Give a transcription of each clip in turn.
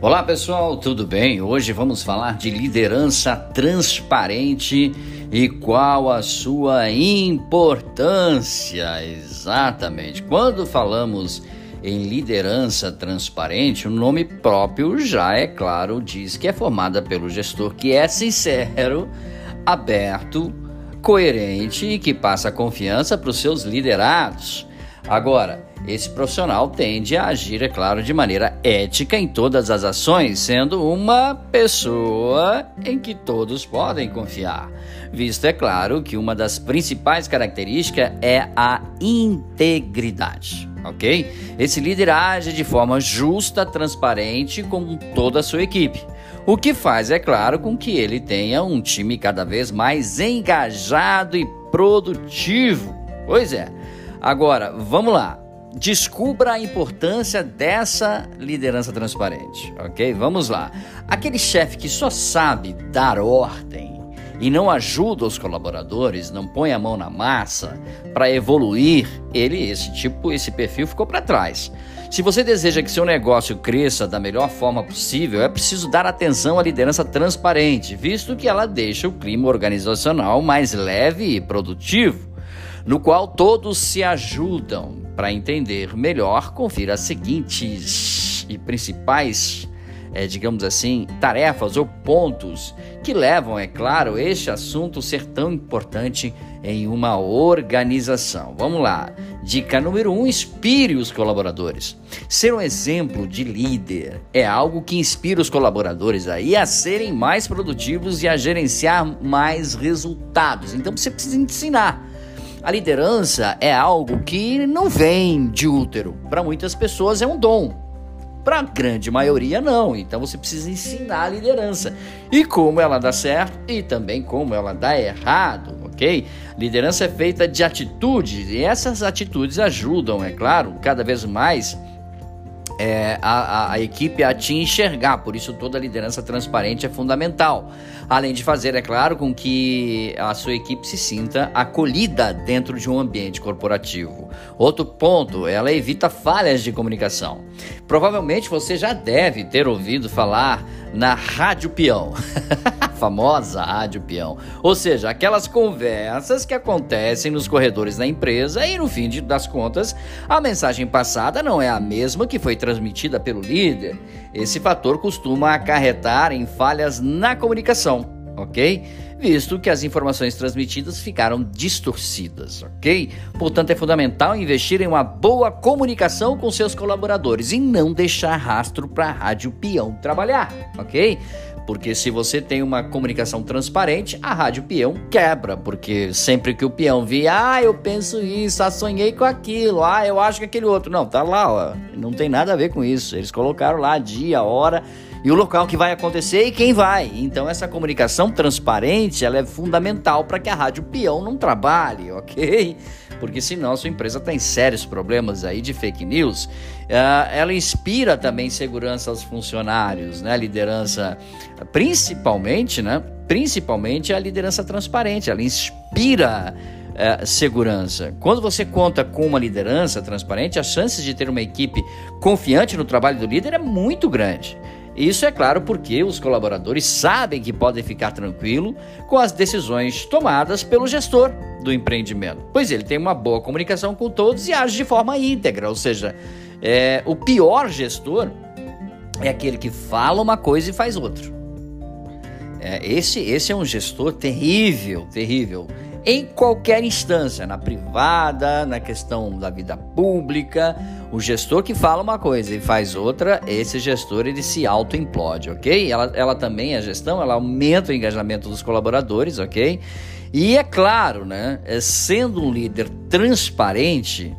Olá pessoal, tudo bem? Hoje vamos falar de liderança transparente e qual a sua importância. Exatamente. Quando falamos em liderança transparente, o nome próprio já é claro, diz que é formada pelo gestor que é sincero, aberto, coerente e que passa confiança para os seus liderados. Agora, esse profissional tende a agir, é claro, de maneira ética em todas as ações, sendo uma pessoa em que todos podem confiar. Visto, é claro, que uma das principais características é a integridade, ok? Esse líder age de forma justa, transparente com toda a sua equipe. O que faz, é claro, com que ele tenha um time cada vez mais engajado e produtivo. Pois é. Agora, vamos lá. Descubra a importância dessa liderança transparente, ok? Vamos lá. Aquele chefe que só sabe dar ordem e não ajuda os colaboradores, não põe a mão na massa para evoluir, ele, esse tipo, esse perfil ficou para trás. Se você deseja que seu negócio cresça da melhor forma possível, é preciso dar atenção à liderança transparente, visto que ela deixa o clima organizacional mais leve e produtivo no qual todos se ajudam. Para entender melhor, confira as seguintes e principais, é, digamos assim, tarefas ou pontos que levam, é claro, este assunto ser tão importante em uma organização. Vamos lá. Dica número um: inspire os colaboradores. Ser um exemplo de líder é algo que inspira os colaboradores aí a serem mais produtivos e a gerenciar mais resultados. Então você precisa ensinar. A liderança é algo que não vem de útero. Para muitas pessoas é um dom. Para a grande maioria, não. Então você precisa ensinar a liderança. E como ela dá certo e também como ela dá errado, ok? Liderança é feita de atitudes e essas atitudes ajudam, é claro, cada vez mais é, a, a, a, equipe a te enxergar, por isso toda liderança transparente é fundamental. Além de fazer, é claro, com que a sua equipe se sinta acolhida dentro de um ambiente corporativo. Outro ponto, ela evita falhas de comunicação. Provavelmente você já deve ter ouvido falar na Rádio Peão. famosa rádio peão. Ou seja, aquelas conversas que acontecem nos corredores da empresa e no fim das contas, a mensagem passada não é a mesma que foi transmitida pelo líder. Esse fator costuma acarretar em falhas na comunicação, ok? Visto que as informações transmitidas ficaram distorcidas, ok? Portanto, é fundamental investir em uma boa comunicação com seus colaboradores e não deixar rastro para a Rádio Peão trabalhar, ok? Porque se você tem uma comunicação transparente, a rádio peão quebra. Porque sempre que o peão via, ah, eu penso isso, ah, sonhei com aquilo, ah, eu acho que aquele outro. Não, tá lá, ó. Não tem nada a ver com isso. Eles colocaram lá dia, hora e o local que vai acontecer e quem vai. Então essa comunicação transparente, ela é fundamental para que a rádio peão não trabalhe, ok? porque senão sua empresa tem sérios problemas aí de fake news. Uh, ela inspira também segurança aos funcionários, né? Liderança, principalmente, né? Principalmente a liderança transparente. Ela inspira uh, segurança. Quando você conta com uma liderança transparente, as chances de ter uma equipe confiante no trabalho do líder é muito grande. Isso é claro porque os colaboradores sabem que podem ficar tranquilo com as decisões tomadas pelo gestor do empreendimento, pois ele tem uma boa comunicação com todos e age de forma íntegra, ou seja, é, o pior gestor é aquele que fala uma coisa e faz outra. É, esse, esse é um gestor terrível, terrível em qualquer instância, na privada, na questão da vida pública. O gestor que fala uma coisa e faz outra, esse gestor ele se auto-implode, ok? Ela, ela também, a gestão, ela aumenta o engajamento dos colaboradores, ok? E é claro, né, é, sendo um líder transparente,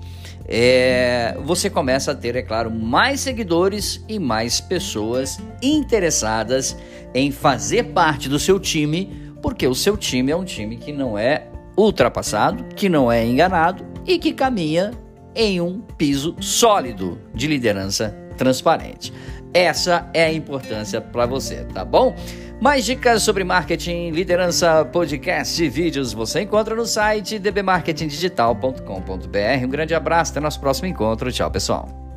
é, você começa a ter, é claro, mais seguidores e mais pessoas interessadas em fazer parte do seu time, porque o seu time é um time que não é ultrapassado, que não é enganado e que caminha em um piso sólido de liderança transparente. Essa é a importância para você, tá bom? Mais dicas sobre marketing, liderança, podcast e vídeos você encontra no site dbmarketingdigital.com.br. Um grande abraço, até nosso próximo encontro. Tchau, pessoal.